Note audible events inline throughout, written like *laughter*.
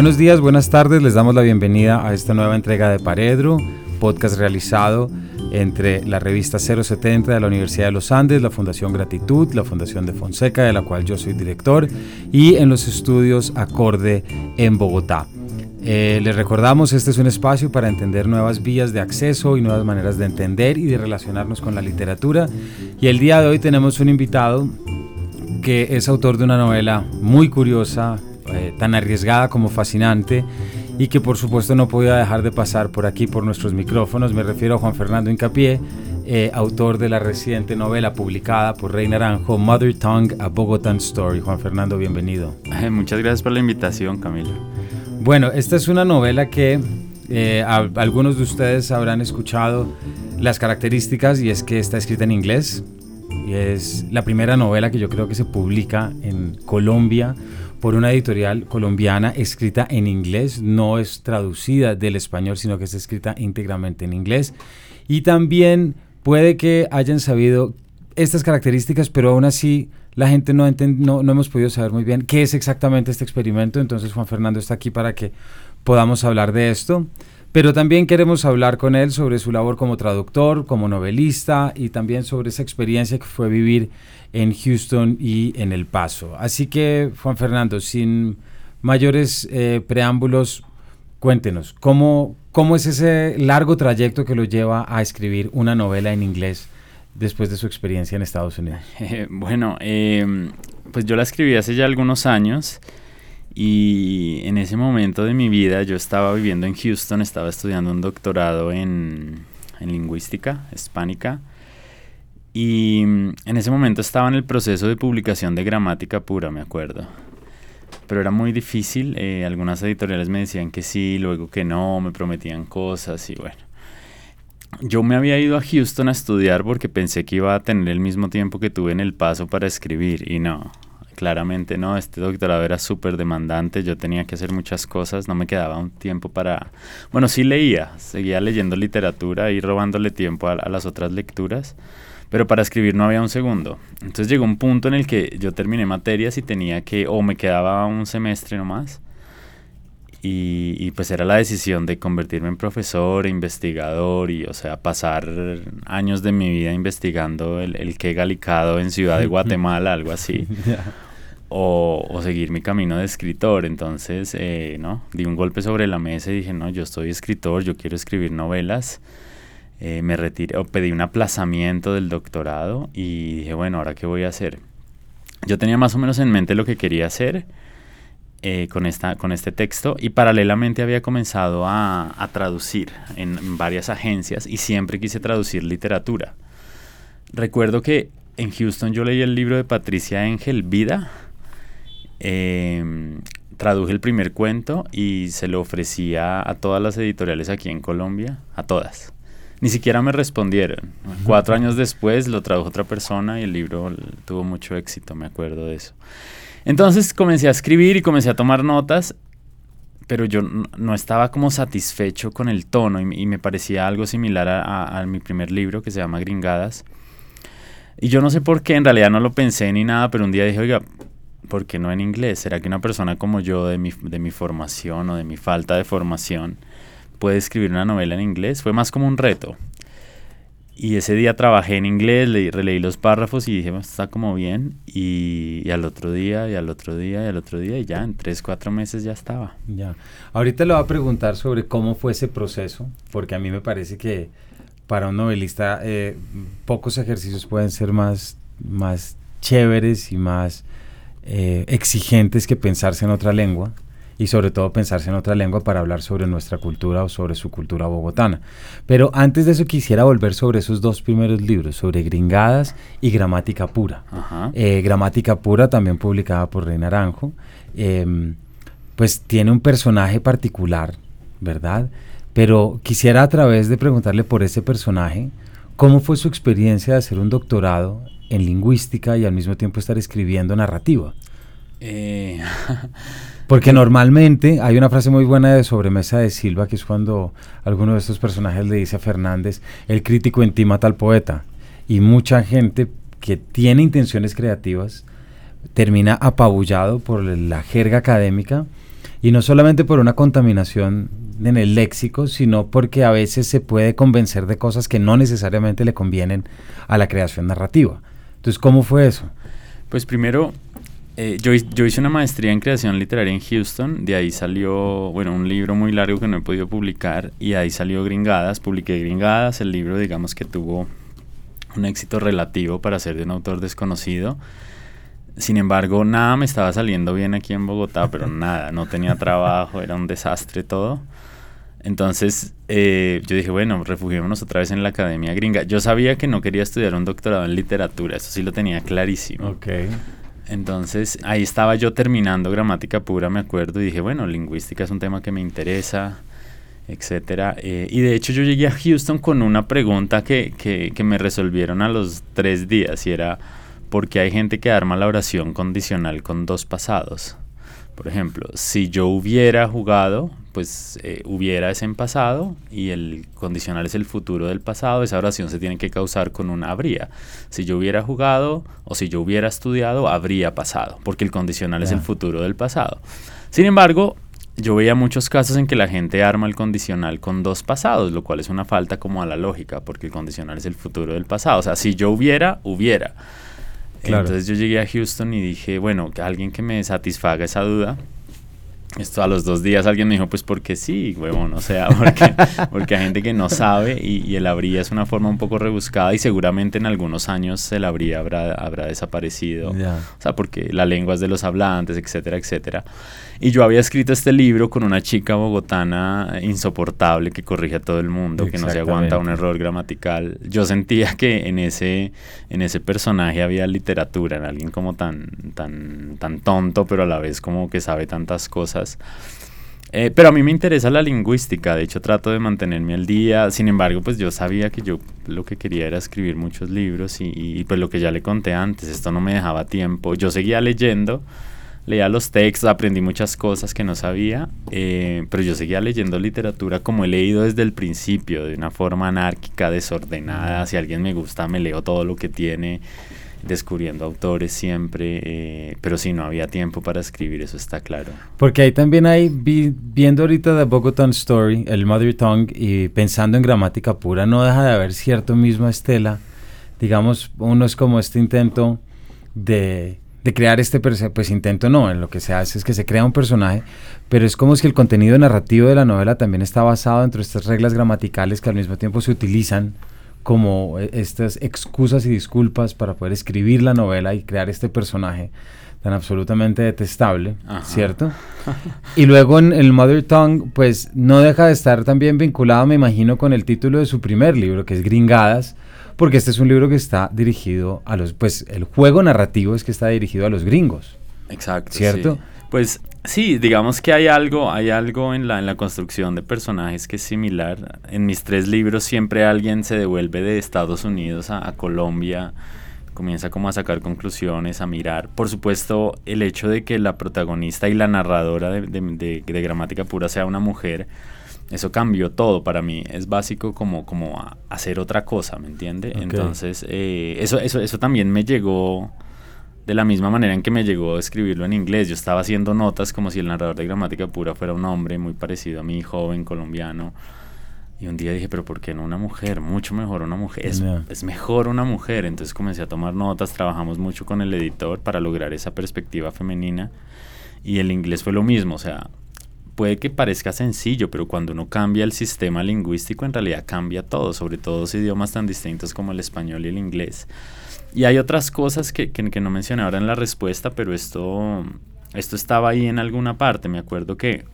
Buenos días, buenas tardes, les damos la bienvenida a esta nueva entrega de Paredro, podcast realizado entre la revista 070 de la Universidad de los Andes, la Fundación Gratitud, la Fundación de Fonseca, de la cual yo soy director, y en los estudios Acorde en Bogotá. Eh, les recordamos, este es un espacio para entender nuevas vías de acceso y nuevas maneras de entender y de relacionarnos con la literatura. Y el día de hoy tenemos un invitado que es autor de una novela muy curiosa, eh, tan arriesgada como fascinante y que por supuesto no podía dejar de pasar por aquí por nuestros micrófonos. Me refiero a Juan Fernando Incapié, eh, autor de la reciente novela publicada por Rey Naranjo, Mother Tongue, A Bogotan Story. Juan Fernando, bienvenido. muchas gracias por la invitación, Camilo. Bueno, esta es una novela que eh, algunos de ustedes habrán escuchado las características y es que está escrita en inglés. Y es la primera novela que yo creo que se publica en Colombia por una editorial colombiana escrita en inglés, no es traducida del español, sino que es escrita íntegramente en inglés. Y también puede que hayan sabido estas características, pero aún así la gente no, no, no hemos podido saber muy bien qué es exactamente este experimento. Entonces Juan Fernando está aquí para que podamos hablar de esto. Pero también queremos hablar con él sobre su labor como traductor, como novelista y también sobre esa experiencia que fue vivir en Houston y en El Paso. Así que, Juan Fernando, sin mayores eh, preámbulos, cuéntenos, ¿cómo, ¿cómo es ese largo trayecto que lo lleva a escribir una novela en inglés después de su experiencia en Estados Unidos? *laughs* bueno, em, pues yo la escribí hace ya algunos años y en ese momento de mi vida yo estaba viviendo en Houston, estaba estudiando un doctorado en, lingüística hispánica y mm, en ese momento estaba en el proceso de publicación de gramática pura, me acuerdo. Pero era muy difícil, eh, algunas editoriales me decían que sí, luego que no, me prometían cosas y bueno. Yo me había ido a Houston a estudiar porque pensé que iba a tener el mismo tiempo que tuve en el paso para escribir y no, claramente no, este doctorado era súper demandante, yo tenía que hacer muchas cosas, no me quedaba un tiempo para... Bueno, sí leía, seguía leyendo literatura y robándole tiempo a las otras lecturas pero para escribir no había un segundo. Entonces llegó un punto en el que yo terminé materias y tenía que, o me quedaba un semestre nomás, y, y pues era la decisión de convertirme en profesor, investigador, y o sea, pasar años de mi vida investigando el, el que galicado en Ciudad de *laughs* Guatemala, algo así. O, o, seguir mi camino de escritor. Entonces, eh, ¿no? Di un golpe sobre la mesa y dije, no, yo soy escritor, yo quiero escribir novelas. Eh, me retiré, o pedí un aplazamiento del doctorado y dije, bueno, ¿ahora qué voy a hacer? Yo tenía más o menos en mente lo que quería hacer eh, con, esta, con este texto y paralelamente había comenzado a, a traducir en, varias agencias y siempre quise traducir literatura. Recuerdo que en Houston yo leí el libro de Patricia Engel, Vida. Em, traduje el primer cuento y se lo ofrecía a todas las editoriales aquí en Colombia, a todas. Ni siquiera me respondieron. Cuatro años después lo tradujo otra persona y el libro tuvo mucho éxito, me acuerdo de eso. Entonces comencé a escribir y comencé a tomar notas, pero yo no estaba como satisfecho con el tono y, me parecía algo similar a, mi primer libro que se llama Gringadas. Y yo no sé por qué, en realidad no lo pensé ni nada, pero un día dije, oiga, ¿por qué no en inglés? ¿Será que una persona como yo, de mi, de mi formación o de mi falta de formación, puede escribir una novela en inglés. Fue más como un reto. Y ese día trabajé en inglés, leí, releí los párrafos y dije, está como bien. Y, al otro día, y al otro día, y al otro día, y ya en tres, cuatro meses ya estaba. Ya. Ahorita le voy a preguntar sobre cómo fue ese proceso, porque a mí me parece que para un novelista eh, pocos ejercicios pueden ser más, más chéveres y más eh, exigentes que pensarse en otra lengua y sobre todo pensarse en otra lengua para hablar sobre nuestra cultura o sobre su cultura bogotana. Pero antes de eso quisiera volver sobre esos dos primeros libros, sobre Gringadas y Gramática Pura. Eh, Gramática Pura, también publicada por Rey Naranjo, em, pues tiene un personaje particular, ¿verdad? Pero quisiera a través de preguntarle por ese personaje, ¿cómo fue su experiencia de hacer un doctorado en lingüística y al mismo tiempo estar escribiendo narrativa? Eh, *laughs* Porque normalmente hay una frase muy buena de sobremesa de Silva, que es cuando alguno de estos personajes le dice a Fernández, el crítico entima tal poeta. Y mucha gente que tiene intenciones creativas termina apabullado por la jerga académica Y no solamente por una contaminación en el léxico, sino porque a veces se puede convencer de cosas que no necesariamente le convienen a la creación narrativa. Entonces, ¿cómo fue eso? Pues primero, eh, yo, yo, hice una maestría en creación literaria en Houston, de ahí salió, bueno, un libro muy largo que no he podido publicar, y ahí salió Gringadas, publiqué Gringadas, el libro digamos que tuvo un éxito relativo para ser de un autor desconocido. Sin embargo, nada me estaba saliendo bien aquí en Bogotá, pero *laughs* nada, no tenía trabajo, era un desastre todo. Entonces eh, yo dije, bueno, refugiémonos otra vez en la academia gringa. Yo sabía que no quería estudiar un doctorado en literatura, eso sí lo tenía clarísimo. Okay. Entonces ahí estaba yo terminando gramática pura, me acuerdo, y dije, bueno, lingüística es un tema que me interesa, etcétera. Eh, y de hecho yo llegué a Houston con una pregunta que, que, que me resolvieron a los tres días, y era, ¿por qué hay gente que arma la oración condicional con dos pasados? Por ejemplo, si yo hubiera jugado, pues eh, hubiera es en pasado y el condicional es el futuro del pasado, esa oración se tiene que causar con un habría. Si yo hubiera jugado o si yo hubiera estudiado, habría pasado, porque el condicional es el futuro del pasado. Sin embargo, yo veía muchos casos en que la gente arma el condicional con dos pasados, lo cual es una falta como a la lógica, porque el condicional es el futuro del pasado. O sea, si yo hubiera, hubiera. Entonces yo llegué a Houston y dije, bueno, alguien que me satisfaga esa duda. Esto a los dos días alguien me dijo, pues porque sí, huevón, o sea, *laughs* porque, porque hay gente que no sabe y, el habría es una forma un poco rebuscada y seguramente en algunos años el habría habrá, habrá desaparecido. O sea, porque la lengua es de los hablantes, etcétera, etcétera. Y yo había escrito este libro con una chica bogotana insoportable que corrige a todo el mundo, que no se aguanta un error gramatical. Yo sentía que en ese, en ese personaje había literatura, en alguien como tan, tan, tan tonto, pero a la vez como que sabe tantas cosas. Eh, pero a mí me interesa la lingüística, de hecho trato de mantenerme al día, sin embargo pues yo sabía que yo lo que quería era escribir muchos libros y, y pues lo que ya le conté antes, esto no me dejaba tiempo, yo seguía leyendo, leía los textos, aprendí muchas cosas que no sabía, eh, pero yo seguía leyendo literatura como he leído desde el principio, de una forma anárquica, desordenada. Si alguien me gusta, me leo todo lo que tiene, descubriendo autores siempre, eh, pero si no había tiempo para escribir, eso está claro. Porque ahí también hay, viendo ahorita The Bogotan Story, el Mother Tongue, y pensando en gramática pura, no deja de haber cierto mismo estela. Digamos, uno es como este intento de de crear este pues intento no, en lo que se hace es que se crea un personaje, pero es como si el contenido narrativo de la novela también está basado entre estas reglas gramaticales que al mismo tiempo se utilizan como eh, estas excusas y disculpas para poder escribir la novela y crear este personaje tan absolutamente detestable, ¿cierto? *laughs* y luego en el Mother Tongue, pues no deja de estar también vinculado, me imagino, con el título de su primer libro, que es Gringadas, porque este es un libro que está dirigido a los, pues el juego narrativo es que está dirigido a los gringos. Exacto. ¿Cierto? Pues sí, digamos que hay algo, hay algo en la, en la construcción de personajes que es similar. En mis tres libros siempre alguien se devuelve de Estados Unidos a, Colombia, comienza como a sacar conclusiones, a mirar. Por supuesto, el hecho de que la protagonista y la narradora de, de, de gramática pura sea una mujer eso cambió todo para mí. Es básico como, como hacer otra cosa, ¿me entiende? Entonces, eh, eso, eso, eso también me llegó de la misma manera en que me llegó a escribirlo en inglés. Yo estaba haciendo notas como si el narrador de gramática pura fuera un hombre muy parecido a mí, joven, colombiano. Y un día dije, pero ¿por qué no una mujer? Mucho mejor una mujer. Es, es, mejor una mujer. Entonces comencé a tomar notas, trabajamos mucho con el editor para lograr esa perspectiva femenina. Y el inglés fue lo mismo, o sea, puede que parezca sencillo, pero cuando uno cambia el sistema lingüístico, en realidad cambia todo, sobre todo los idiomas tan distintos como el español y el inglés. Y hay otras cosas que, que, no mencioné ahora en la respuesta, pero esto, esto estaba ahí en alguna parte. Me acuerdo que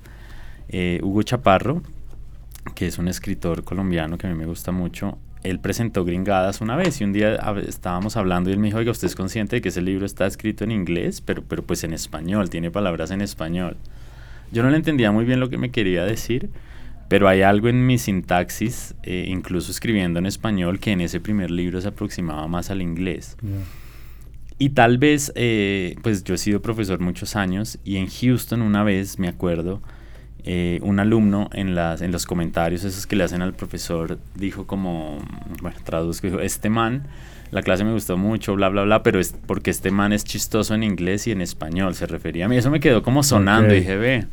eh, Hugo Chaparro, que es un escritor colombiano que a mí me gusta mucho, él presentó Gringadas una vez y un día estábamos hablando y él me dijo, oiga, ¿usted es consciente de que ese libro está escrito en inglés, pero, pero pues en español, tiene palabras en español? Yo no le entendía muy bien lo que me quería decir, pero hay algo en mi sintaxis, eh, incluso escribiendo en español, que en ese primer libro se aproximaba más al inglés. Y tal vez, eh, pues yo he sido profesor muchos años y en Houston una vez, me acuerdo, eh, un alumno en, las, en los comentarios esos que le hacen al profesor dijo como, bueno, traduzco, dijo, este man, la clase me gustó mucho, bla, bla, bla, pero es porque este man es chistoso en inglés y en español, se refería a mí. Eso me quedó como sonando y dije, ve,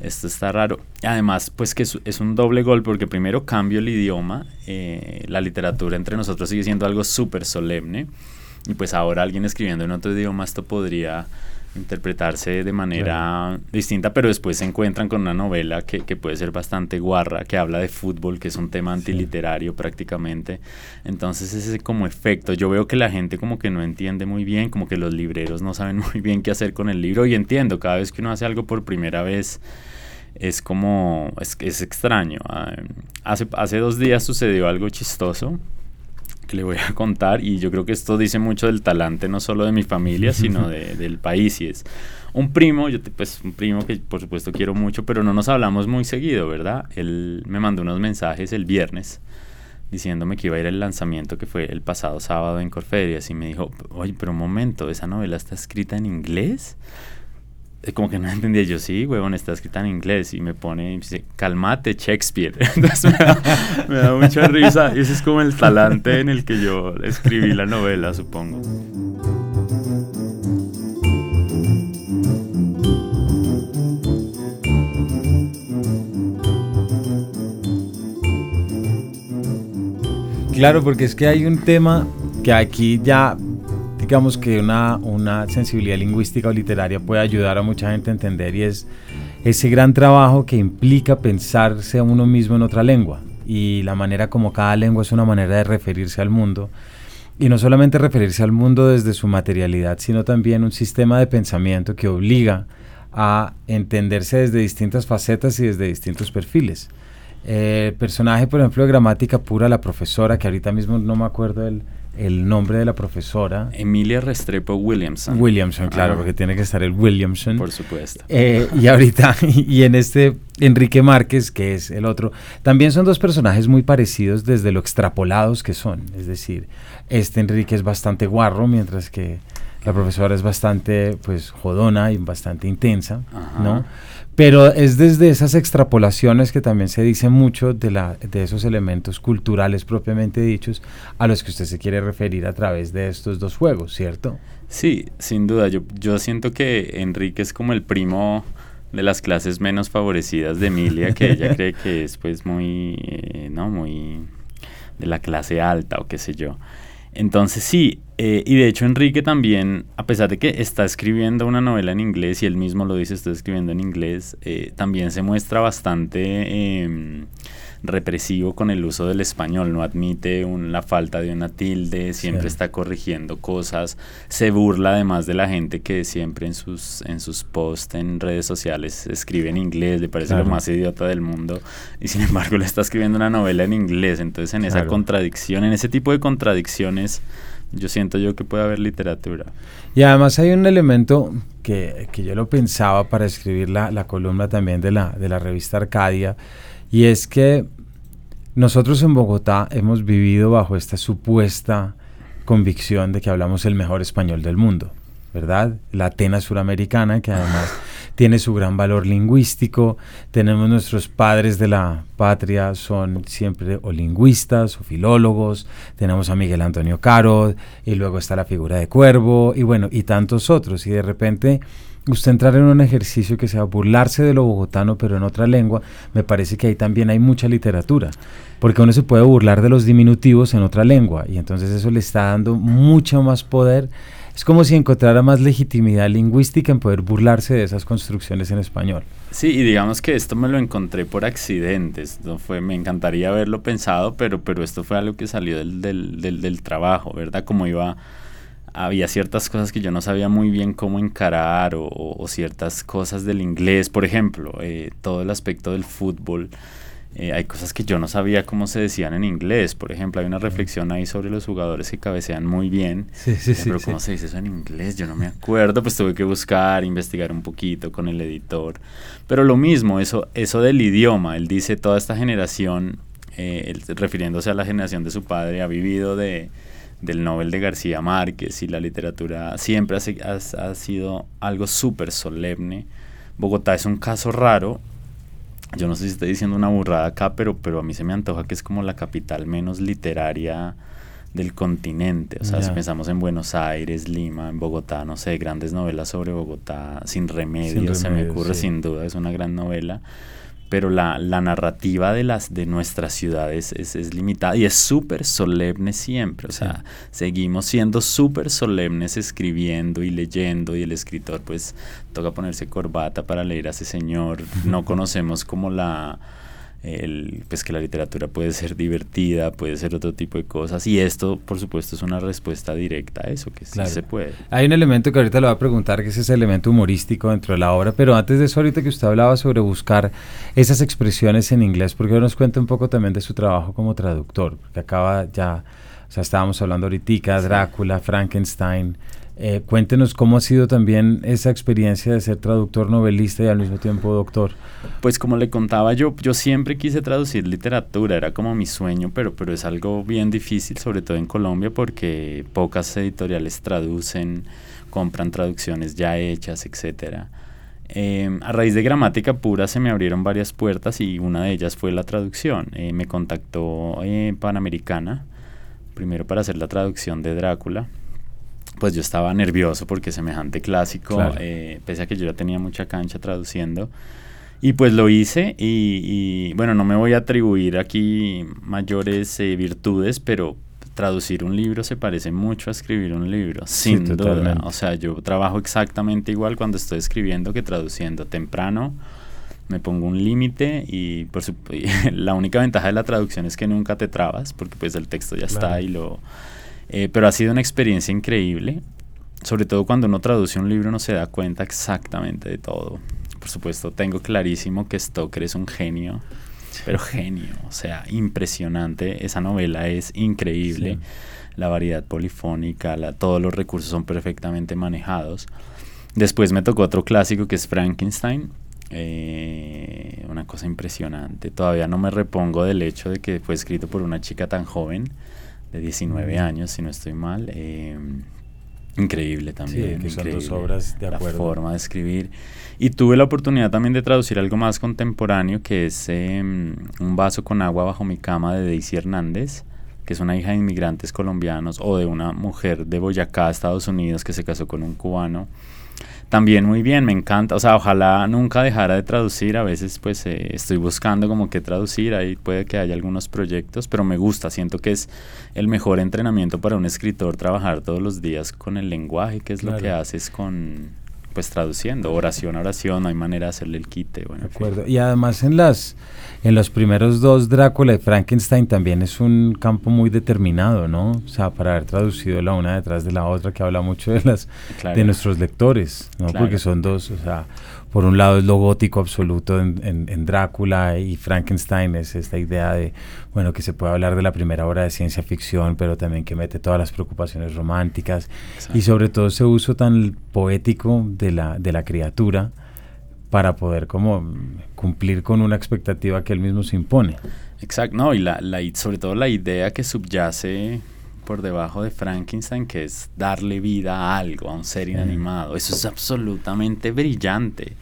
esto está raro. Además, pues que es, un doble gol porque primero cambio el idioma, eh, la literatura entre nosotros sigue siendo algo súper solemne y pues ahora alguien escribiendo en otro idioma esto podría interpretarse de manera distinta, pero después se encuentran con una novela que, que, puede ser bastante guarra, que habla de fútbol, que es un tema antiliterario prácticamente. Entonces ese como efecto, yo veo que la gente como que no entiende muy bien, como que los libreros no saben *laughs* muy bien qué hacer con el libro y entiendo, cada vez que uno hace algo por primera vez es como, es, es extraño. Ah, hace, hace dos días sucedió algo chistoso le voy a contar y yo creo que esto dice mucho del talante no solo de mi familia, sino del país y es un primo, yo pues un primo que por supuesto quiero mucho, pero no nos hablamos muy seguido, ¿verdad? Él me mandó unos mensajes el viernes diciéndome que iba a ir al lanzamiento que fue el pasado sábado en Corferias y me dijo, oye, pero un momento, ¿esa novela está escrita en inglés? Como que no *laughs* entendía yo, sí, huevón, está escrita en inglés y me pone, y dice, calmate Shakespeare. *laughs* Entonces me da, mucha risa y ese es como el talante en el que yo escribí la novela, supongo. Claro, porque es que hay un tema que aquí ya digamos que una, una sensibilidad lingüística o literaria puede ayudar a mucha gente a entender y es ese gran trabajo que implica pensarse a uno mismo en otra lengua y la manera como cada lengua es una manera de referirse al mundo y no solamente referirse al mundo desde su materialidad, sino también un sistema de pensamiento que obliga a entenderse desde distintas facetas y desde distintos perfiles. el personaje, por ejemplo, de gramática pura, la profesora, que ahorita mismo no me acuerdo del el nombre de la profesora. Emilia Restrepo Williamson. Williamson, claro, ah. porque tiene que estar el Williamson. Por supuesto. Eh, y ahorita, *laughs* y en este Enrique Márquez, que es el otro, también son dos personajes muy parecidos desde lo extrapolados que son. Es decir, este Enrique es bastante guarro, mientras que la profesora es bastante, pues, jodona y bastante intensa, ¿no? Pero es desde esas extrapolaciones que también se dice mucho de, la, de esos elementos culturales propiamente dichos a los que usted se quiere referir a través de estos dos juegos, ¿cierto? Sí, sin duda. Yo, yo siento que Enrique es como el primo de las clases menos favorecidas de Emilia, que ella *laughs* cree que es pues muy, eh, ¿no? Muy de la clase alta o qué sé yo. Entonces sí, eh, y de hecho Enrique también, a pesar de que está escribiendo una novela en inglés y él mismo lo dice, está escribiendo en inglés, eh, también se muestra bastante em, represivo con el uso del español, no admite la falta de una tilde, siempre está corrigiendo cosas, se burla además de la gente que siempre en sus, en sus posts en redes sociales escribe en inglés, le parece lo más idiota del mundo y sin embargo le está escribiendo una novela en inglés, entonces en esa contradicción, en ese tipo de contradicciones, yo siento yo que puede haber literatura. Y además hay un elemento que, que yo lo pensaba para escribir la, la columna también de la, de la revista Arcadia, y es que nosotros en Bogotá hemos vivido bajo esta supuesta convicción de que hablamos el mejor español del mundo, ¿verdad? La Atena suramericana, que además *laughs* tiene su gran valor lingüístico. Tenemos nuestros padres de la patria, son siempre o lingüistas o filólogos. Tenemos a Miguel Antonio Caro, y luego está la figura de Cuervo, y bueno, y tantos otros. Y de repente usted entrar en un ejercicio que sea burlarse de lo bogotano, pero en otra lengua, me parece que ahí también hay mucha literatura, porque uno se puede burlar de los diminutivos en otra lengua, y entonces eso le está dando mucho más poder. Es como si encontrara más legitimidad lingüística en poder burlarse de esas construcciones en español. Sí, y digamos que esto me lo encontré por accidentes. Fue, me encantaría haberlo pensado, pero, pero esto fue algo que salió del, del, del trabajo, ¿verdad? Como iba había ciertas cosas que yo no sabía muy bien cómo encarar o, ciertas cosas del inglés, por ejemplo, eh, todo el aspecto del fútbol. Eh, hay cosas que yo no sabía cómo se decían en inglés. Por ejemplo, hay una reflexión ahí sobre los jugadores que cabecean muy bien. Sí, sí, sí, pero ¿cómo se dice eso en inglés? Yo no me acuerdo. Pues tuve que buscar, investigar un poquito con el editor. Pero lo mismo, eso, eso del idioma. Él dice, toda esta generación, eh, refiriéndose a la generación de su padre, ha vivido de, del Nobel de García Márquez y la literatura siempre ha, sido algo súper solemne. Bogotá es un caso raro yo no sé si estoy diciendo una burrada acá, pero, pero a mí se me antoja que es como la capital menos literaria del continente. O sea, si pensamos en Buenos Aires, Lima, en Bogotá, no sé, grandes novelas sobre Bogotá, Sin Remedio, se me ocurre sin duda, es una gran novela pero la, la, narrativa de, las, de nuestras ciudades es, es, limitada y es súper solemne siempre. O sea, seguimos siendo súper solemnes escribiendo y leyendo y el escritor pues toca ponerse corbata para leer a ese señor. No conocemos como la el, pues que la literatura puede ser divertida, puede ser otro tipo de cosas. Y esto, por supuesto, es una respuesta directa a eso, que sí se puede. Hay un elemento que ahorita le voy a preguntar, que es ese elemento humorístico dentro de la obra, pero antes de eso, ahorita que usted hablaba sobre buscar esas expresiones en inglés, porque nos cuenta un poco también de su trabajo como traductor, porque acaba ya, o sea, estábamos hablando ahorita, Drácula, Frankenstein. Eh, cuéntenos cómo ha sido también esa experiencia de ser traductor, novelista y al mismo tiempo doctor. Pues como le contaba yo, yo siempre quise traducir literatura, era como mi sueño, pero, pero es algo bien difícil, sobre todo en Colombia, porque pocas editoriales traducen, compran traducciones ya hechas, etcétera. Em, a raíz de gramática pura se me abrieron varias puertas y una de ellas fue la traducción. Eh, me contactó eh, Panamericana, primero para hacer la traducción de Drácula pues yo estaba nervioso porque semejante clásico, eh, pese a que yo ya tenía mucha cancha traduciendo. Y pues lo hice y, bueno, no me voy a atribuir aquí mayores eh, virtudes, pero traducir un libro se parece mucho a escribir un libro, sin duda. O sea, yo trabajo exactamente igual cuando estoy escribiendo que traduciendo temprano. Me pongo un límite y por *laughs* la única ventaja de la traducción es que nunca te trabas porque pues el texto ya está y lo eh, pero ha sido una experiencia increíble, sobre todo cuando uno traduce un libro no se da cuenta exactamente de todo. Por supuesto, tengo clarísimo que Stoker es un genio, pero genio, o sea, impresionante. Esa novela es increíble. La variedad polifónica, todos los recursos son perfectamente manejados. Después me tocó otro clásico que es Frankenstein. Eh, una cosa impresionante. Todavía no me repongo del hecho de que fue escrito por una chica tan joven de 19 años, si no estoy mal. Eh, increíble también. Sí, dos obras de acuerdo. La forma de escribir. Y tuve la oportunidad también de traducir algo más contemporáneo, que es em, Un vaso con agua bajo mi cama de Daisy Hernández, que es una hija de inmigrantes colombianos o de una mujer de Boyacá, Estados Unidos, que se casó con un cubano también muy bien, me encanta, o sea, ojalá nunca dejara de traducir, a veces pues eh, estoy buscando como que traducir, ahí puede que haya algunos proyectos, pero me gusta, siento que es el mejor entrenamiento para un escritor trabajar todos los días con el lenguaje, que es lo que haces con, pues traduciendo, oración a oración, no hay manera de hacerle el quite. Bueno, de acuerdo. Y además en las en los primeros dos Drácula y Frankenstein también es un campo muy determinado, ¿no? O sea, para haber traducido la una detrás de la otra, que habla mucho de las de nuestros lectores, ¿no? Porque son dos, o sea, por un lado es lo gótico absoluto en, Drácula y Frankenstein es esta idea de, bueno, que se puede hablar de la primera obra de ciencia ficción, pero también que mete todas las preocupaciones románticas y sobre todo ese uso tan poético de la, de la criatura para poder como cumplir con una expectativa que él mismo se impone. Exacto, no, y la, la, sobre todo la idea que subyace por debajo de Frankenstein, que es darle vida a algo, a un ser inanimado. Eso es absolutamente brillante.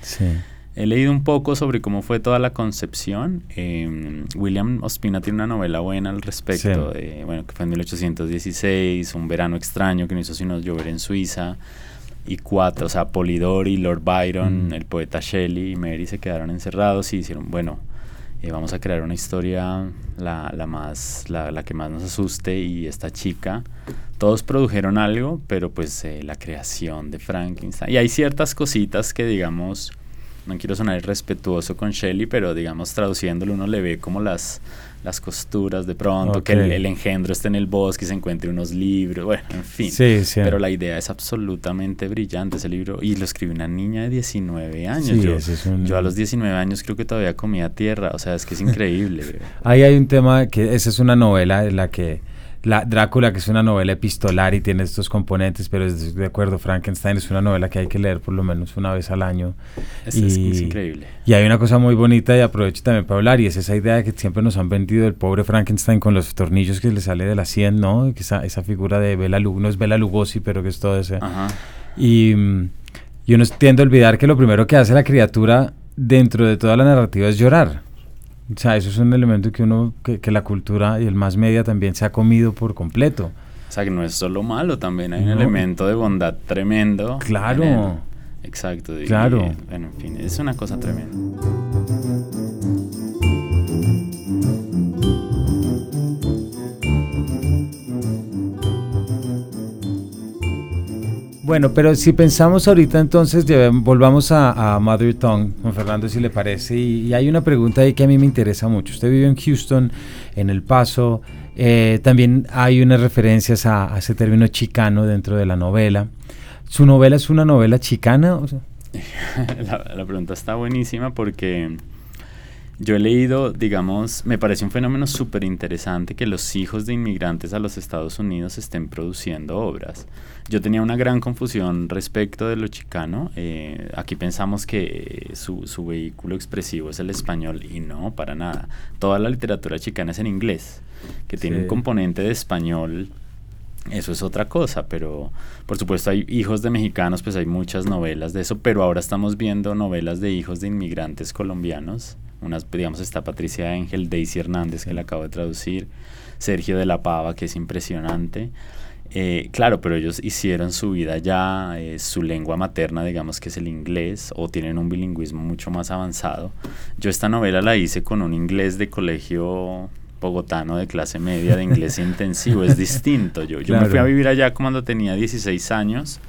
He leído un poco sobre cómo fue toda la concepción. Em, William Ospina tiene una novela buena al respecto, bueno, que fue en 1816, Un verano extraño que no hizo sino llover en Suiza. Y cuatro, o sea, Polidori, Lord Byron, mm. el poeta Shelley y Mary se quedaron encerrados y hicieron, bueno, eh, vamos a crear una historia la, la más la, la, que más nos asuste y esta chica todos produjeron algo pero pues eh, la creación de Frankenstein y hay ciertas cositas que digamos no quiero sonar irrespetuoso con Shelley pero digamos traduciéndolo uno le ve como las las costuras de pronto, que el, engendro esté en el bosque y se encuentre unos libros, bueno, en fin. Sí, sí. Pero la idea es absolutamente brillante ese libro y lo escribió una niña de 19 años. yo, yo, a los 19 años creo que todavía comía tierra, o sea, es que es *laughs* increíble. Ahí hay un tema que esa es una novela en la que la Drácula, que es una novela epistolar y tiene estos componentes, pero es de acuerdo, Frankenstein es una novela que hay que leer por lo menos una vez al año. Es, y, es, increíble. Y hay una cosa muy bonita y aprovecho también para hablar, y es esa idea de que siempre nos han vendido el pobre Frankenstein con los tornillos que le sale de la sien, ¿no? Que esa, esa figura de Bela Lugosi, no es Bela Lugosi, pero que es todo ese. Ajá. Y, y uno tiende a olvidar que lo primero que hace la criatura dentro de toda la narrativa es llorar. O sea, eso es un elemento que uno, que, que la cultura y el más media también se ha comido por completo. O sea, que no es solo malo, también hay un elemento de bondad tremendo. Claro. Exacto. claro. bueno, en fin, es una cosa tremenda. Bueno, pero si pensamos ahorita entonces, volvamos a, Mother Tongue, Juan Fernando, si le parece, y, hay una pregunta ahí que a mí me interesa mucho. Usted vive en Houston, en El Paso, eh, también hay unas referencias a, ese término chicano dentro de la novela. ¿Su novela es una novela chicana? *laughs* la pregunta está buenísima porque yo he leído, digamos, me parece un fenómeno súper interesante que los hijos de inmigrantes a los Estados Unidos estén produciendo obras. Yo tenía una gran confusión respecto de lo chicano. Eh, aquí pensamos que su, su, vehículo expresivo es el español y no, para nada. Toda la literatura chicana es en inglés, que tiene un componente de español eso es otra cosa, pero por supuesto hay hijos de mexicanos, pues hay muchas novelas de eso, pero ahora estamos viendo novelas de hijos de inmigrantes colombianos unas, digamos, está Patricia Ángel, Daisy Hernández, que la acabo de traducir, Sergio de la Pava, que es impresionante. Eh, claro, pero ellos hicieron su vida ya, eh, su lengua materna, digamos que es el inglés, o tienen un bilingüismo mucho más avanzado. Yo esta novela la hice con un inglés de colegio bogotano de clase media, de inglés *laughs* intensivo, es distinto. Yo, yo me fui a vivir allá cuando tenía 16 años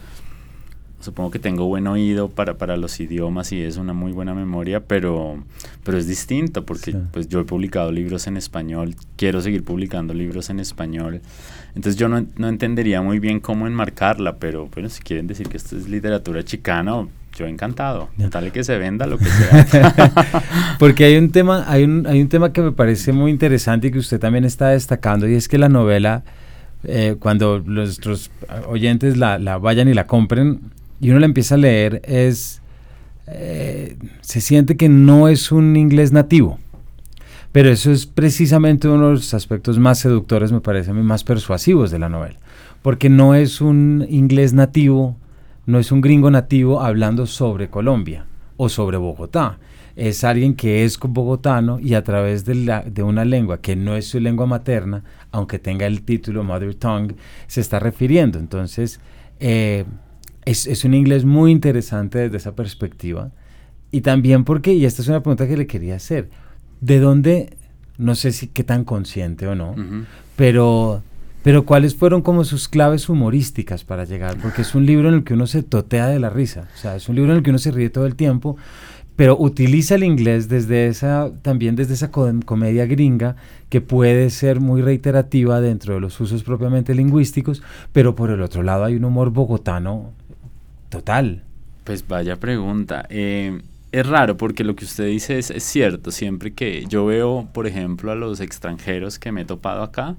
supongo que tengo buen oído para, para los idiomas y es una muy buena memoria, pero, pero es distinto porque pues yo he publicado libros en español, quiero seguir publicando libros en español, entonces yo no, no entendería muy bien cómo enmarcarla, pero bueno, si quieren decir que esto es literatura chicana, yo encantado, tal que se venda lo que *laughs* sea. *laughs* porque hay un tema, hay un, hay un tema que me parece muy interesante y que usted también está destacando y es que la novela... Eh, cuando nuestros oyentes la, la, vayan y la compren, y uno la empieza a leer, es, eh, se siente que no es un inglés nativo. Pero eso es precisamente uno de los aspectos más seductores, me parece a mí, más persuasivos de la novela. Porque no es un inglés nativo, no es un gringo nativo hablando sobre Colombia o sobre Bogotá. Es alguien que es bogotano y a través de, la, una lengua que no es su lengua materna, aunque tenga el título Mother Tongue, se está refiriendo. Entonces, eh, es, es, un inglés muy interesante desde esa perspectiva. Y también porque, y esta es una pregunta que le quería hacer, ¿de dónde, no sé si qué tan consciente o no, pero, pero cuáles fueron como sus claves humorísticas para llegar? Porque es un libro en el que uno se totea de la risa, o sea, es un libro en el que uno se ríe todo el tiempo, pero utiliza el inglés desde esa, también desde esa comedia gringa que puede ser muy reiterativa dentro de los usos propiamente lingüísticos, pero por el otro lado hay un humor bogotano Total. Pues vaya pregunta. Eh, es raro porque lo que usted dice es, cierto. Siempre que yo veo, por ejemplo, a los extranjeros que me he topado acá,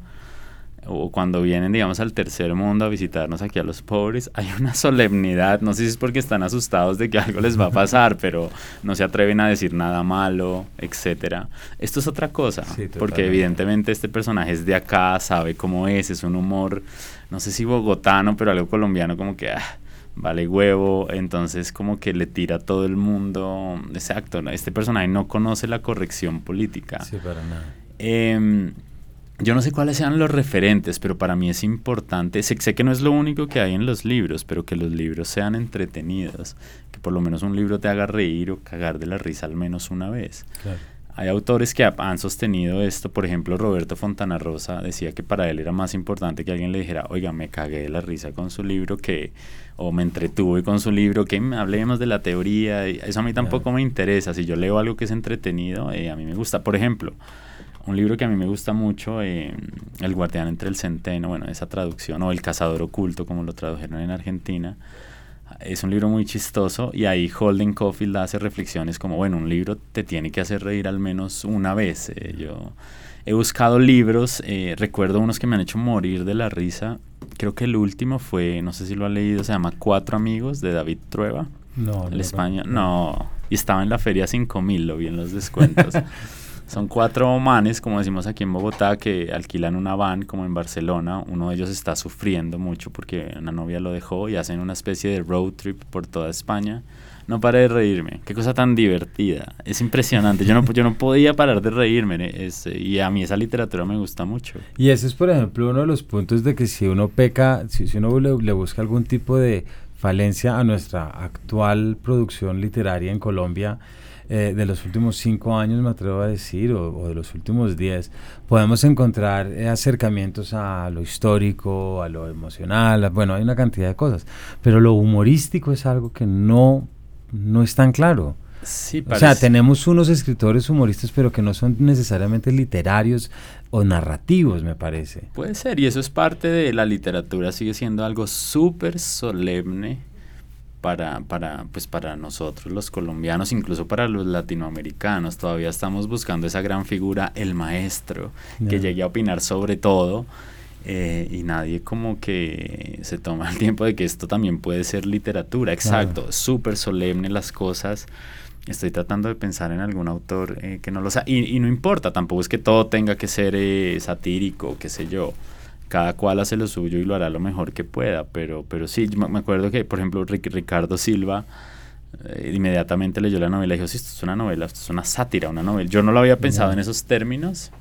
o cuando vienen, digamos, al tercer mundo a visitarnos aquí a los pobres, hay una *laughs* solemnidad. No sé si es porque están asustados de que algo les va a pasar, pero no se atreven a decir nada malo, etcétera. Esto es otra cosa, porque evidentemente este personaje es de acá, sabe cómo es, es un humor, no sé si bogotano, pero algo colombiano, como que ah, vale huevo, entonces como que le tira a todo el mundo, exacto, este personaje no conoce la corrección política. Sí, para nada. Em, yo no sé cuáles sean los referentes, pero para mí es importante, sé, sé, que no es lo único que hay en los libros, pero que los libros sean entretenidos, que por lo menos un libro te haga reír o cagar de la risa al menos una vez. Claro. Hay autores que han sostenido esto, por ejemplo Roberto Fontana Rosa decía que para él era más importante que alguien le dijera, oiga, me cagué de la risa con su libro que, o me entretuve con su libro, que hablemos de la teoría, eso a mí tampoco me interesa, si yo leo algo que es entretenido, eh, a mí me gusta, por ejemplo, un libro que a mí me gusta mucho, eh, El guardián entre el centeno, bueno, esa traducción, o El cazador oculto, como lo tradujeron en Argentina, es un libro muy chistoso y ahí Holden Caulfield hace reflexiones como, bueno, un libro te tiene que hacer reír al menos una vez. Eh, yo he buscado libros, eh, recuerdo unos que me han hecho morir de la risa. Creo que el último fue, no sé si lo ha leído, se llama Cuatro Amigos de David Trueba. No, el España. No. y estaba en la feria 5000, lo vi en los descuentos. *laughs* Son cuatro manes, como decimos aquí en Bogotá, que alquilan una van, como en Barcelona. Uno de ellos está sufriendo mucho porque una novia lo dejó y hacen una especie de road trip por toda España. No paré de reírme. Qué cosa tan divertida. Es impresionante. Yo no, yo no podía parar de reírme. Es, y a mí esa literatura me gusta mucho. Y ese es, por ejemplo, uno de los puntos de que si uno peca, si, si uno le, le busca algún tipo de falencia a nuestra actual producción literaria en Colombia, eh, de los últimos cinco años, me atrevo a decir, o, o de los últimos diez, podemos encontrar eh, acercamientos a lo histórico, a lo emocional, a- bueno, hay una cantidad de cosas, pero lo humorístico es algo que no, no es tan claro. Sí, O sea, tenemos unos escritores humoristas, pero que no son necesariamente literarios o narrativos, me parece. Puede ser, y eso es parte de la literatura, sigue siendo algo súper solemne para, para, pues para nosotros los colombianos, incluso para los latinoamericanos. Todavía estamos buscando esa gran figura, el maestro, que llegue a opinar sobre todo. eh, y nadie como que se toma el tiempo de que esto también puede ser literatura. Exacto, súper solemne las cosas. Estoy tratando de pensar en algún autor eh, que no lo sea. Y, y no importa, tampoco es que todo tenga que ser eh, satírico, qué sé yo. Cada cual hace lo suyo y lo hará lo mejor que pueda. Pero, pero sí, yo me acuerdo que, por ejemplo, Ric- Ricardo Silva eh, inmediatamente leyó la novela y dijo, sí, esto es una novela, esto es una sátira, una novela. Yo no lo había pensado en esos términos.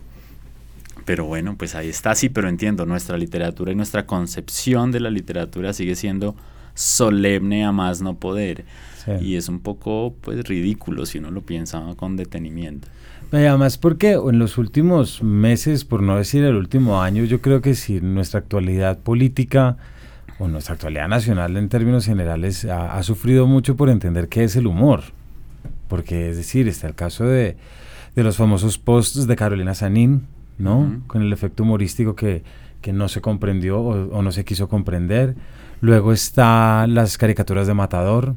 Pero bueno, pues ahí está, sí, pero entiendo, nuestra literatura y nuestra concepción de la literatura sigue siendo solemne a más no poder. Sí. Y es un poco pues ridículo si uno lo piensa con detenimiento. Además porque en los últimos meses, por no decir el último año, yo creo que si nuestra actualidad política o nuestra actualidad nacional en términos generales ha, ha sufrido mucho por entender qué es el humor. Porque es decir, está el caso de, de los famosos posts de Carolina Sanín, ¿no? Con el efecto humorístico que, que no se comprendió o, o no se quiso comprender. Luego están las caricaturas de Matador,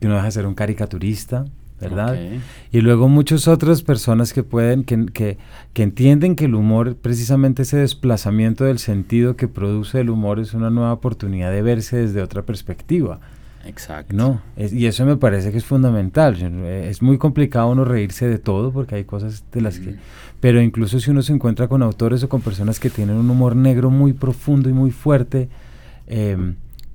que no deja de ser un caricaturista, ¿verdad? Ok. Y luego muchas otras personas que pueden, que, que, que entienden que el humor, precisamente ese desplazamiento del sentido que produce el humor es una nueva oportunidad de verse desde otra perspectiva, Exacto. ¿no? Es- y eso me parece que es fundamental. Eh, Es muy complicado uno reírse de todo porque hay cosas de las que... Mm. Pero incluso si uno se encuentra con autores o con personas que tienen un humor negro muy profundo y muy fuerte, eh,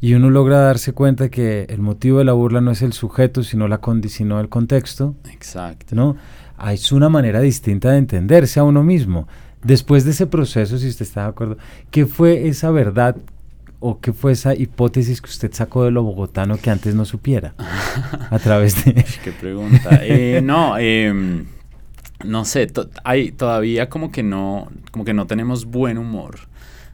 y uno logra darse cuenta que el motivo de la burla no es el sujeto, sino, la condi sino el contexto, Exacto. ¿no? Hay es una manera distinta de entenderse a uno mismo. Después de ese proceso, si usted está de acuerdo, ¿qué fue esa verdad o qué fue esa hipótesis que usted sacó de lo bogotano que antes no supiera? A través de... *laughs* Qué pregunta. Eh, no, em, no sé, to- hay todavía como que no, como que no tenemos buen humor.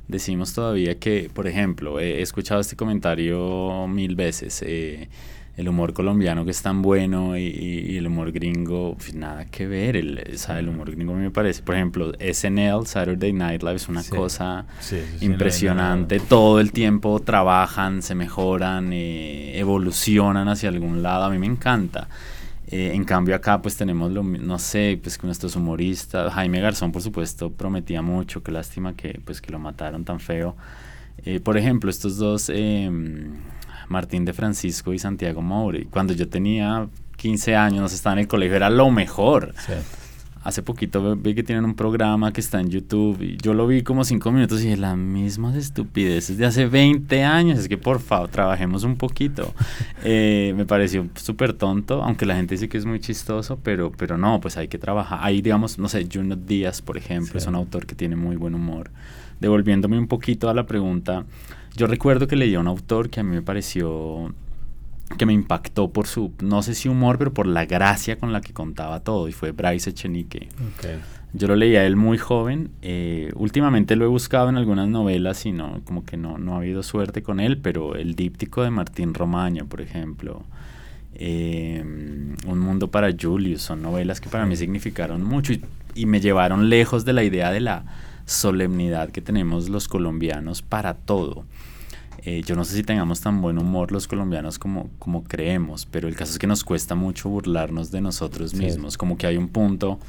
Decimos todavía que, por ejemplo, he escuchado este comentario mil veces. eh, el humor colombiano que es tan bueno y, y- y el humor gringo, pues, nada que ver. El, el humor gringo me parece, por ejemplo, SNL, Saturday Night Live, es una Sí. cosa Sí, sí, impresionante. Todo el tiempo trabajan, se mejoran, eh, evolucionan hacia algún lado. A mí me encanta. Eh, en cambio acá pues tenemos lo, no sé, pues que nuestros humoristas, Jaime Garzón por supuesto prometía mucho, qué lástima que pues que lo mataron tan feo. Eh, por ejemplo, estos dos, eh, Martín de Francisco y Santiago Moure, cuando yo tenía 15 años, estaba en el colegio, era lo mejor. Sí. Hace poquito vi que tienen un programa que está en YouTube y yo lo vi como cinco minutos y dije, las mismas estupideces de hace 20 años. Es que por favor, trabajemos un poquito. *laughs* Eh, me pareció súper tonto, aunque la gente dice que es muy chistoso, pero, pero no, pues hay que trabajar. Ahí, digamos, no sé, Junot Díaz, por ejemplo, Sí. es un autor que tiene muy buen humor. Devolviéndome un poquito a la pregunta, yo recuerdo que leí a un autor que a mí me pareció que me impactó por su, no sé si humor, pero por la gracia con la que contaba todo, y fue Bryce Echenique. Yo lo leí a él muy joven, eh, últimamente lo he buscado en algunas novelas y no, como que no, no ha habido suerte con él, pero el díptico de Martín Romaño, por ejemplo, eh, Un mundo para Julius, son novelas que para mí significaron mucho y, y me llevaron lejos de la idea de la solemnidad que tenemos los colombianos para todo. Eh, yo no sé si tengamos tan buen humor los colombianos como, como creemos, pero el caso es que nos cuesta mucho burlarnos de nosotros Sí. mismos, como que hay un punto,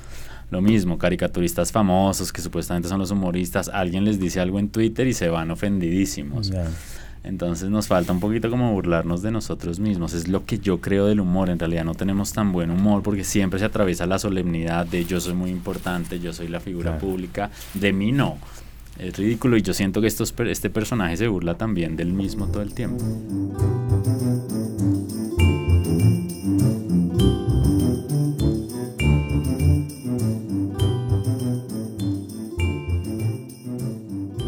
lo mismo, caricaturistas famosos que supuestamente son los humoristas, alguien les dice algo en Twitter y se van ofendidísimos. Entonces nos falta un poquito como burlarnos de nosotros mismos. Es lo que yo creo del humor. En realidad no tenemos tan buen humor porque siempre se atraviesa la solemnidad de yo soy muy importante, yo soy la figura pública. De mí no. Es ridículo y yo siento que estos, este personaje se burla también del mismo todo el tiempo.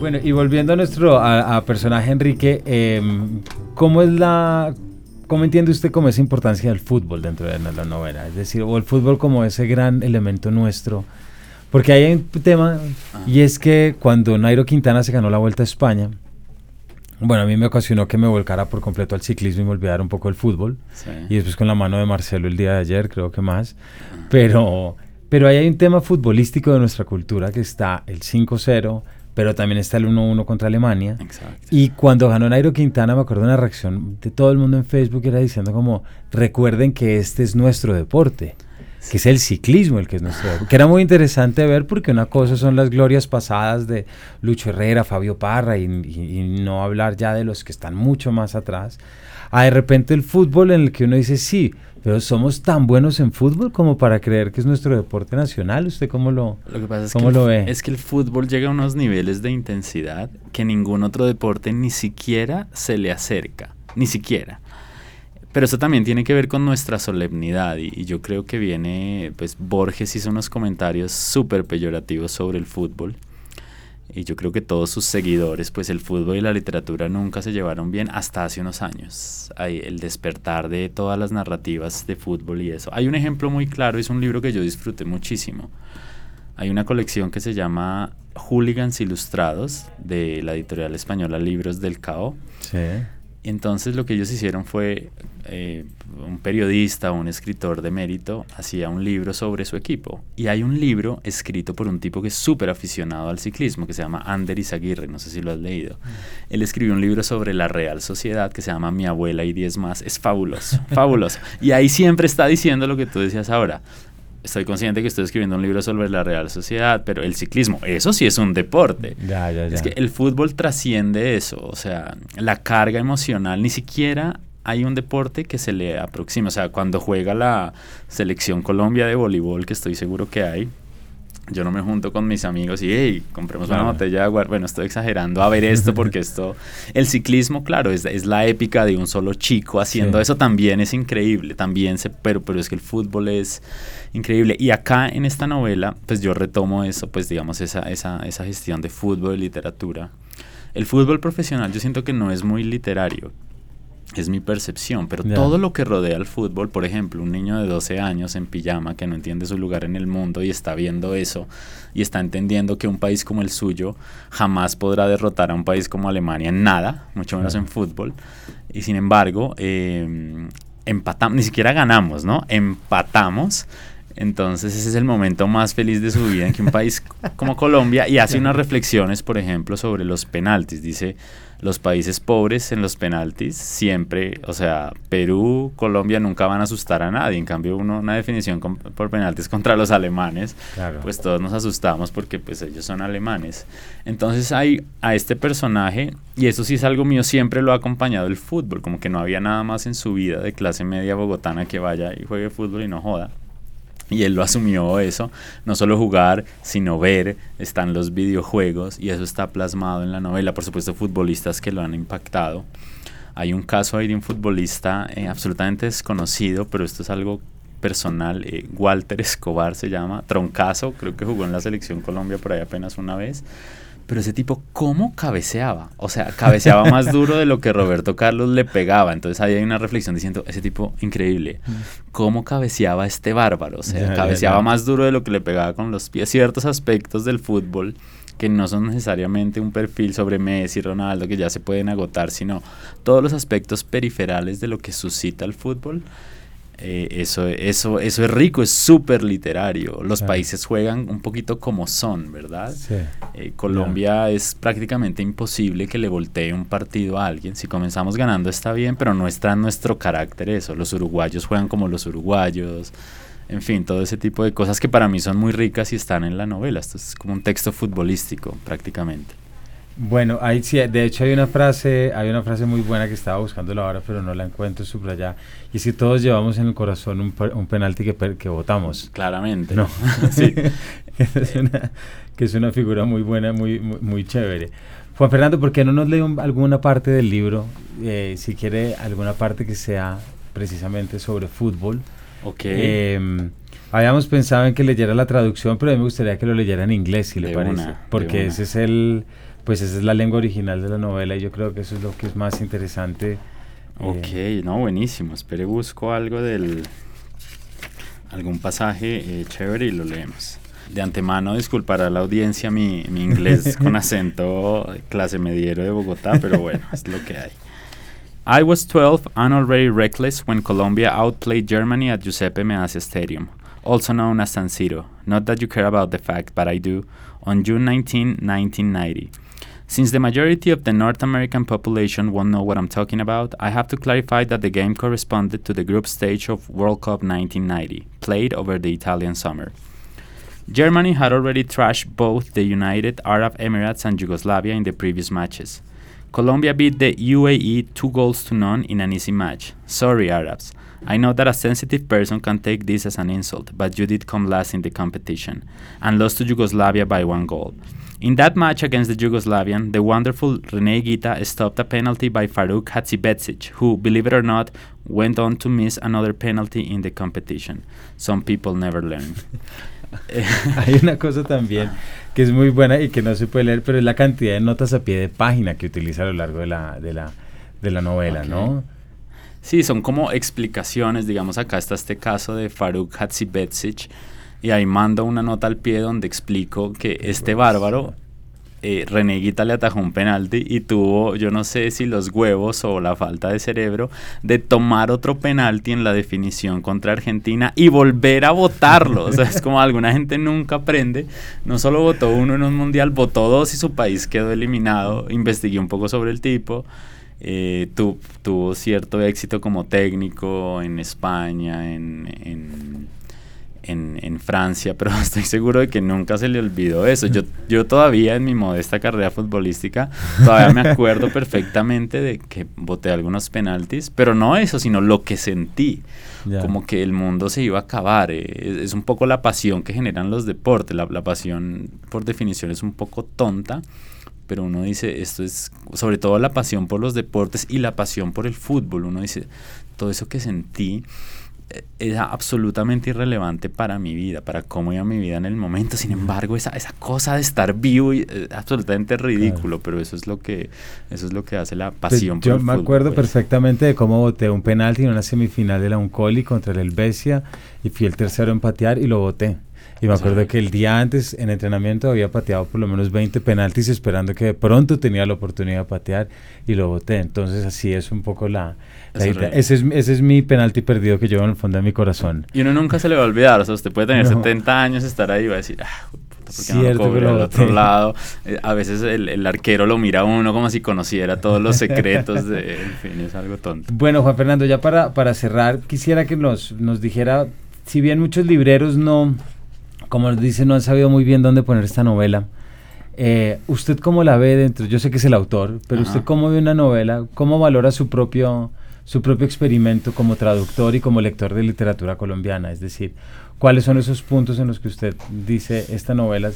Bueno, y volviendo a nuestro a, personaje Enrique, em, ¿cómo es la ¿Cómo entiende usted cómo es importancia del fútbol dentro de la novela? Es decir, o el fútbol como ese gran elemento nuestro. Porque hay un tema, y es que cuando Nairo Quintana se ganó la Vuelta a España, bueno, a mí me ocasionó que me volcara por completo al ciclismo y me olvidara un poco el fútbol. Y después con la mano de Marcelo el día de ayer, creo que más. Pero, pero ahí hay un tema futbolístico de nuestra cultura que está el 5-0, pero también está el 1-1 contra Alemania. Exacto. Y cuando ganó Nairo Quintana, me acuerdo de una reacción de todo el mundo en Facebook, era diciendo como, recuerden que este es nuestro deporte, que es el ciclismo el que es nuestro. Que era muy interesante ver porque una cosa son las glorias pasadas de Lucho Herrera, Fabio Parra, y, y no hablar ya de los que están mucho más atrás. A de repente el fútbol en el que uno dice, sí, pero somos tan buenos en fútbol como para creer que es nuestro deporte nacional. ¿Usted cómo lo, lo, que pasa es que lo ve? Es que el fútbol llega a unos niveles de intensidad que ningún otro deporte ni siquiera se le acerca. Ni siquiera. Pero eso también tiene que ver con nuestra solemnidad y, y yo creo que viene, pues Borges hizo unos comentarios súper peyorativos sobre el fútbol y yo creo que todos sus seguidores, pues el fútbol y la literatura nunca se llevaron bien hasta hace unos años. Hay el despertar de todas las narrativas de fútbol y eso. Hay un ejemplo muy claro, es un libro que yo disfruté muchísimo. Hay una colección que se llama Hooligans Ilustrados de la editorial española Libros del Cao. Sí. Entonces lo que ellos hicieron fue, eh, un periodista o un escritor de mérito hacía un libro sobre su equipo. Y hay un libro escrito por un tipo que es súper aficionado al ciclismo, que se llama Ander Izaguirre, no sé si lo has leído. Mm. Él escribió un libro sobre la Real Sociedad que se llama Mi abuela y diez más. Es fabuloso, *laughs* fabuloso. Y ahí siempre está diciendo lo que tú decías ahora estoy consciente que estoy escribiendo un libro sobre la Real Sociedad, pero el ciclismo, eso sí es un deporte. Ya, ya, ya. Es que el fútbol trasciende eso, o sea, la carga emocional, ni siquiera hay un deporte que se le aproxima, o sea, cuando juega la selección Colombia de voleibol, que estoy seguro que hay, yo no me junto con mis amigos y, hey, compremos una botella de agua. Bueno, estoy exagerando a ver esto porque esto... El ciclismo, claro, es, es la épica de un solo chico haciendo eso. También es increíble, también se... Pero, pero es que el fútbol es increíble. Y acá en esta novela, pues yo retomo eso, pues digamos, esa, esa, esa gestión de fútbol y literatura. El fútbol profesional yo siento que no es muy literario es mi percepción, pero todo lo que rodea al fútbol, por ejemplo, un niño de 12 años en pijama que no entiende su lugar en el mundo y está viendo eso y está entendiendo que un país como el suyo jamás podrá derrotar a un país como Alemania en nada, mucho menos en fútbol, y sin embargo, eh, empatamos, ni siquiera ganamos, ¿no? Empatamos. Entonces ese es el momento más feliz de su vida en que un país como Colombia y hace *laughs* unas reflexiones, por ejemplo, sobre los penaltis. Dice, los países pobres en los penaltis siempre, o sea, Perú, Colombia nunca van a asustar a nadie. En cambio, uno, una definición por penaltis *laughs* contra los alemanes, pues todos nos asustamos porque pues ellos son alemanes. Entonces hay a este personaje, y eso sí es algo mío, siempre lo ha acompañado el fútbol, como que no había nada más en su vida de clase media bogotana que vaya y juegue fútbol y no joda. *laughs* Y él lo asumió eso, no solo jugar, sino ver, están los videojuegos y eso está plasmado en la novela, por supuesto futbolistas que lo han impactado. Hay un caso ahí de un futbolista eh, absolutamente desconocido, pero esto es algo personal, eh, Walter Escobar se llama, Troncazo, creo que jugó en la selección Colombia por ahí apenas una vez, pero ese tipo, ¿cómo cabeceaba? O sea, cabeceaba más *laughs* duro de lo que Roberto Carlos le pegaba. Entonces ahí hay una reflexión diciendo, ese tipo, increíble. Mm. ¿Cómo cabeceaba este bárbaro? O sea, cabeceaba más duro de lo que le pegaba con los pies. Ciertos aspectos del fútbol que no son necesariamente un perfil sobre Messi, Ronaldo, que ya se pueden agotar, sino todos los aspectos periferales de lo que suscita el fútbol eh, eso, eso, eso es rico, es súper literario. Los países juegan un poquito como son, ¿verdad? Eh, Colombia es prácticamente imposible que le voltee un partido a alguien. Si comenzamos ganando está bien, pero no está en nuestro carácter eso. Los uruguayos juegan como los uruguayos. En fin, todo ese tipo de cosas que para mí son muy ricas y están en la novela. Esto es como un texto futbolístico prácticamente. Bueno, ahí sí, de hecho hay una frase, hay una frase muy buena que estaba buscándolo ahora, pero no la encuentro subrayada. Y es que todos llevamos en el corazón un, un penalti que, que votamos. Claramente. No. *laughs* sí. *laughs* es una, que es una figura muy buena, muy, muy, chévere. Juan Fernando, ¿por qué no nos lee alguna parte del libro? Eh, si quiere, alguna parte que sea precisamente sobre fútbol. Ok. Eh, Habíamos pensado en que leyera la traducción, pero a mí me gustaría que lo leyera en inglés, si le parece. porque ese es el, pues esa es la lengua original de la novela y yo creo que eso es lo que es más interesante. Ok, eh, no, buenísimo. Espere, busco algo del, algún pasaje eh, chévere y lo leemos. De antemano disculpará a la audiencia mi, mi inglés *laughs* con acento clase mediero de Bogotá, pero bueno, es lo que hay. I was 12 and already reckless when Colombia outplayed Germany at Giuseppe Meazza Stadium also known as San Siro. Not that you care about the fact, but I do, on June 19, 1990. Since the majority of the North American population won't know what I'm talking about, I have to clarify that the game corresponded to the group stage of World Cup 1990, played over the Italian summer. Germany had already trashed both the United Arab Emirates and Yugoslavia in the previous matches. Colombia beat the UAE two goals to none in an easy match. Sorry, Arabs. I know that a sensitive person can take this as an insult, but you did come last in the competition and lost to Yugoslavia by one goal. In that match against the Yugoslavian, the wonderful Rene Gita stopped a penalty by Faruk Hatzibecic, who, believe it or not, went on to miss another penalty in the competition. Some people never learn. *laughs* Hay una cosa también que es muy buena y que no se puede leer, pero es la cantidad de notas a pie de página que utiliza a lo largo de la, de la, de la novela, okay. ¿no? Sí, son como explicaciones, digamos acá está este caso de Faruk Hatzibecic y ahí mando una nota al pie donde explico que este bárbaro eh, Reneguita le atajó un penalti y tuvo, yo no sé si los huevos o la falta de cerebro, de tomar otro penalti en la definición contra Argentina y volver a votarlo. O sea, es como alguna gente nunca aprende. No solo votó uno en un mundial, votó dos y su país quedó eliminado. Investigué un poco sobre el tipo. Eh, tuvo cierto éxito como técnico en España, en, en, Francia, *laughs* pero estoy seguro de que nunca se le olvidó eso. Yo, yo todavía en mi modesta carrera futbolística, todavía me acuerdo *laughs* perfectamente de que boté algunos penaltis, pero no eso, sino lo que sentí. Como que el mundo se iba a acabar. Eh, es, un poco la pasión que generan los deportes. La, la pasión, por definición, es un poco tonta pero uno dice, esto es sobre todo la pasión por los deportes y la pasión por el fútbol. Uno dice, todo eso que sentí era absolutamente irrelevante para mi vida, para cómo iba mi vida en el momento. Sin embargo, esa, esa cosa de estar vivo es eh, absolutamente ridículo, pero eso es lo que eso es lo que hace la pues pasión por el fútbol. Yo me acuerdo pues. perfectamente de cómo boté un penalti en una semifinal de la Uncoli contra el Helvecia y fui el tercero en patear y lo boté. Y me acuerdo que el día antes en entrenamiento había pateado por lo menos 20 penaltis esperando que de pronto tenía la oportunidad de patear y lo boté. Entonces así es un poco la, idea. Ese es, ese es mi penalti perdido que llevo en el fondo de mi corazón. Y uno nunca se le va a olvidar. O sea, usted puede tener 70 años, estar ahí y va a decir, ah, Cierto, no lo al otro lado. Eh, a veces el, el, arquero lo mira a uno como si conociera todos los secretos. De, en fin, es algo tonto. Bueno, Juan Fernando, ya para, para cerrar, quisiera que nos, nos dijera, si bien muchos libreros no como dice, no han sabido muy bien dónde poner esta novela. Eh, ¿Usted cómo la ve dentro? Yo sé que es el autor, pero ¿usted cómo ve una novela? ¿Cómo valora su propio, su propio experimento como traductor y como lector de literatura colombiana? Es decir, ¿cuáles son esos puntos en los que usted dice esta novela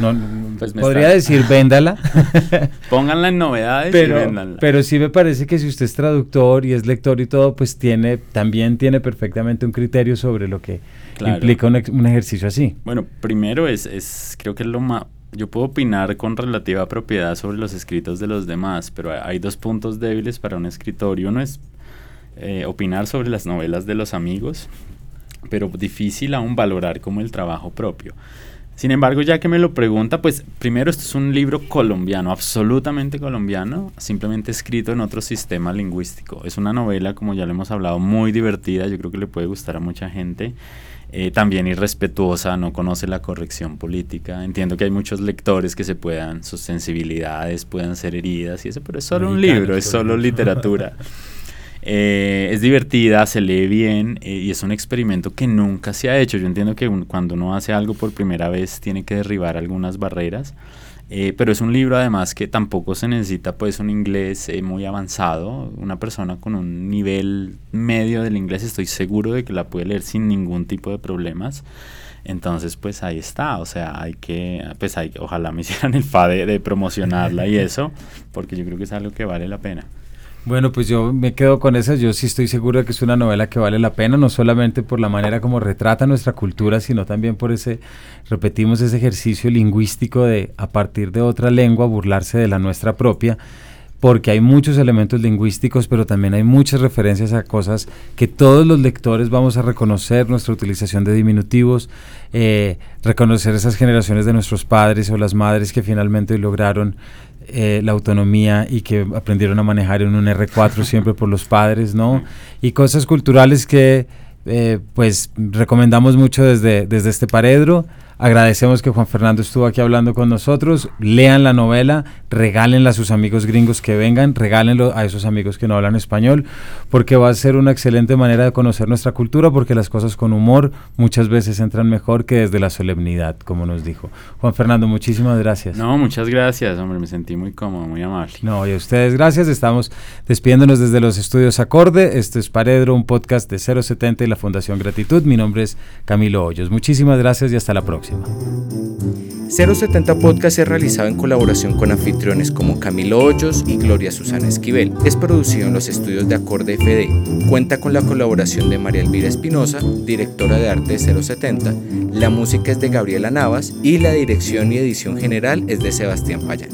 no, pues podría decir véndala. *laughs* Pónganla en novedades pero, y véndanla. Pero sí me parece que si usted es traductor y es lector y todo, pues tiene también tiene perfectamente un criterio sobre lo que implica un, un, ejercicio así. Bueno, primero es, es creo que es lo más... Yo puedo opinar con relativa propiedad sobre los escritos de los demás, pero hay dos puntos débiles para un escritor y uno es eh, opinar sobre las novelas de los amigos, pero difícil aún valorar como el trabajo propio. Sin embargo, ya que me lo pregunta, pues primero esto es un libro colombiano, absolutamente colombiano, simplemente escrito en otro sistema lingüístico. Es una novela, como ya lo hemos hablado, muy divertida, yo creo que le puede gustar a mucha gente. Eh, también irrespetuosa, no conoce la corrección política. Entiendo que hay muchos lectores que se puedan, sus sensibilidades puedan ser heridas y eso, pero es solo un libro, es solo literatura. *laughs* Eh, es divertida, se lee bien eh, y es un experimento que nunca se ha hecho. Yo entiendo que cuando uno hace algo por primera vez tiene que derribar algunas barreras. Eh, pero es un libro además que tampoco se necesita pues un inglés eh, muy avanzado. Una persona con un nivel medio del inglés estoy seguro de que la puede leer sin ningún tipo de problemas. Entonces, pues ahí está, o sea, hay que, pues hay, ojalá me *laughs* hicieran el fa de promocionarla y *laughs* eso, porque yo creo que es algo que vale la pena. Bueno, pues yo me quedo con esa. Yo sí estoy seguro de que es una novela que vale la pena, no solamente por la manera como retrata nuestra cultura, sino también por ese, repetimos, ese ejercicio lingüístico de, a partir de otra lengua, burlarse de la nuestra propia porque hay muchos elementos lingüísticos, pero también hay muchas referencias a cosas que todos los lectores vamos a reconocer, nuestra utilización de diminutivos, eh, reconocer esas generaciones de nuestros padres o las madres que finalmente lograron eh, la autonomía y que aprendieron a manejar en un R4 *laughs* siempre por los padres, ¿no? Y cosas culturales que eh, pues recomendamos mucho desde, desde este paredro. Agradecemos que Juan Fernando estuvo aquí hablando con nosotros. Lean la novela, regálenla a sus amigos gringos que vengan, regálenlo a esos amigos que no hablan español, porque va a ser una excelente manera de conocer nuestra cultura, porque las cosas con humor muchas veces entran mejor que desde la solemnidad, como nos dijo. Juan Fernando, muchísimas gracias. No, muchas gracias, hombre, me sentí muy cómodo, muy amable. No, y a ustedes gracias. Estamos despidiéndonos desde los estudios Acorde. Esto es Paredro, un podcast de 070 y la Fundación Gratitud. Mi nombre es Camilo Hoyos. Muchísimas gracias y hasta la próxima. 070 Podcast es realizado en colaboración con anfitriones como Camilo Hoyos y Gloria Susana Esquivel. Es producido en los estudios de Acorde FD. Cuenta con la colaboración de María Elvira Espinosa, directora de arte de 070. La música es de Gabriela Navas y la dirección y edición general es de Sebastián Payán.